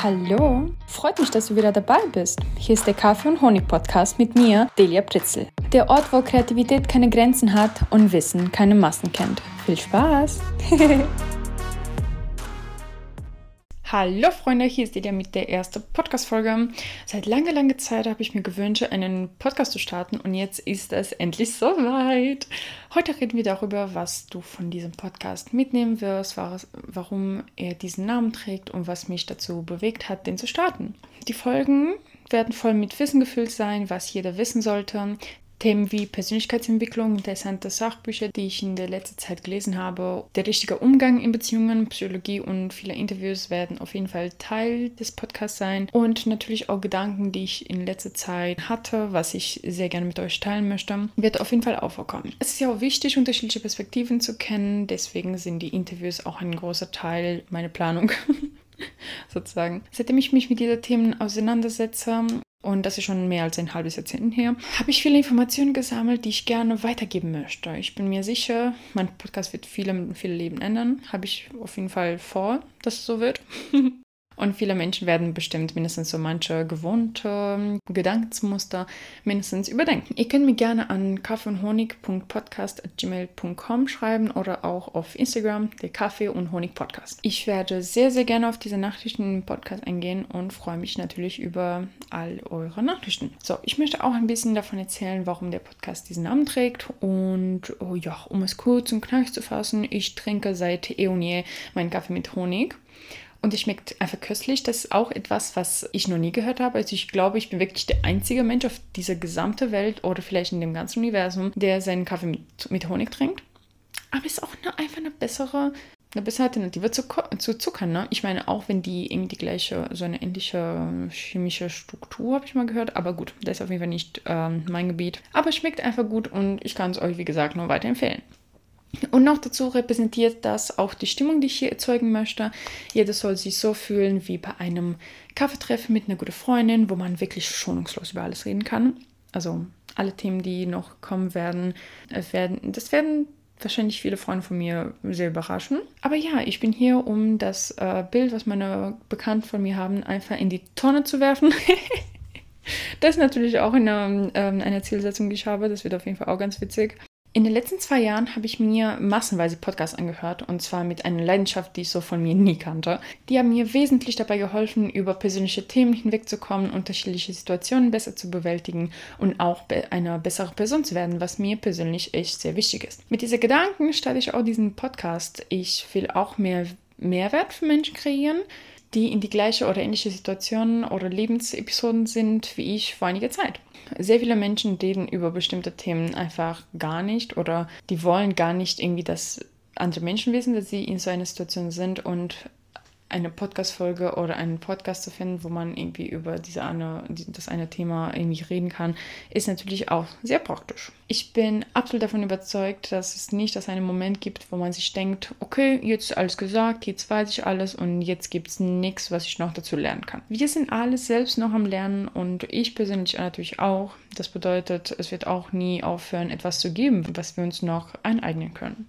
Hallo, freut mich, dass du wieder dabei bist. Hier ist der Kaffee und Honig Podcast mit mir, Delia Pritzel. Der Ort, wo Kreativität keine Grenzen hat und Wissen keine Massen kennt. Viel Spaß! Hallo Freunde, hier ist Delia mit der ersten Podcast-Folge. Seit langer, langer Zeit habe ich mir gewünscht, einen Podcast zu starten und jetzt ist es endlich soweit. Heute reden wir darüber, was du von diesem Podcast mitnehmen wirst, warum er diesen Namen trägt und was mich dazu bewegt hat, den zu starten. Die Folgen werden voll mit Wissen gefüllt sein, was jeder wissen sollte. Themen wie Persönlichkeitsentwicklung, interessante Sachbücher, die ich in der letzten Zeit gelesen habe, der richtige Umgang in Beziehungen, Psychologie und viele Interviews werden auf jeden Fall Teil des Podcasts sein und natürlich auch Gedanken, die ich in letzter Zeit hatte, was ich sehr gerne mit euch teilen möchte, wird auf jeden Fall aufkommen. Es ist ja auch wichtig, unterschiedliche Perspektiven zu kennen, deswegen sind die Interviews auch ein großer Teil meiner Planung. sozusagen. Seitdem ich mich mit diesen Themen auseinandersetze, und das ist schon mehr als ein halbes Jahrzehnt her, habe ich viele Informationen gesammelt, die ich gerne weitergeben möchte. Ich bin mir sicher, mein Podcast wird viele, viele Leben ändern. Habe ich auf jeden Fall vor, dass es so wird. Und viele Menschen werden bestimmt mindestens so manche gewohnte Gedankensmuster mindestens überdenken. Ihr könnt mir gerne an kaffeeundhonig.podcast.gmail.com schreiben oder auch auf Instagram, der Kaffee und Honig Podcast. Ich werde sehr, sehr gerne auf diese Nachrichten im Podcast eingehen und freue mich natürlich über all eure Nachrichten. So, ich möchte auch ein bisschen davon erzählen, warum der Podcast diesen Namen trägt. Und oh ja, um es kurz und knackig zu fassen, ich trinke seit eh und je meinen Kaffee mit Honig. Und es schmeckt einfach köstlich. Das ist auch etwas, was ich noch nie gehört habe. Also ich glaube, ich bin wirklich der einzige Mensch auf dieser gesamten Welt oder vielleicht in dem ganzen Universum, der seinen Kaffee mit, mit Honig trinkt. Aber es ist auch eine, einfach eine bessere, eine bessere Alternative zu, zu Zucker. Ne? Ich meine, auch wenn die irgendwie die gleiche, so eine ähnliche chemische Struktur, habe ich mal gehört. Aber gut, das ist auf jeden Fall nicht ähm, mein Gebiet. Aber es schmeckt einfach gut und ich kann es euch, wie gesagt, nur weiterempfehlen. Und noch dazu repräsentiert das auch die Stimmung, die ich hier erzeugen möchte. Jeder soll sich so fühlen wie bei einem Kaffeetreffen mit einer guten Freundin, wo man wirklich schonungslos über alles reden kann. Also alle Themen, die noch kommen werden, äh, werden das werden wahrscheinlich viele Freunde von mir sehr überraschen. Aber ja, ich bin hier, um das äh, Bild, was meine Bekannten von mir haben, einfach in die Tonne zu werfen. das ist natürlich auch eine, ähm, eine Zielsetzung, die ich habe. Das wird auf jeden Fall auch ganz witzig. In den letzten zwei Jahren habe ich mir massenweise Podcasts angehört und zwar mit einer Leidenschaft, die ich so von mir nie kannte. Die haben mir wesentlich dabei geholfen, über persönliche Themen hinwegzukommen, unterschiedliche Situationen besser zu bewältigen und auch eine bessere Person zu werden, was mir persönlich echt sehr wichtig ist. Mit diesen Gedanken starte ich auch diesen Podcast. Ich will auch mehr Mehrwert für Menschen kreieren, die in die gleiche oder ähnliche Situation oder Lebensepisoden sind wie ich vor einiger Zeit. Sehr viele Menschen reden über bestimmte Themen einfach gar nicht oder die wollen gar nicht irgendwie, dass andere Menschen wissen, dass sie in so einer Situation sind und eine Podcast-Folge oder einen Podcast zu finden, wo man irgendwie über diese eine, das eine Thema irgendwie reden kann, ist natürlich auch sehr praktisch. Ich bin absolut davon überzeugt, dass es nicht das einen Moment gibt, wo man sich denkt, okay, jetzt alles gesagt, jetzt weiß ich alles und jetzt gibt es nichts, was ich noch dazu lernen kann. Wir sind alle selbst noch am Lernen und ich persönlich natürlich auch. Das bedeutet, es wird auch nie aufhören, etwas zu geben, was wir uns noch aneignen können.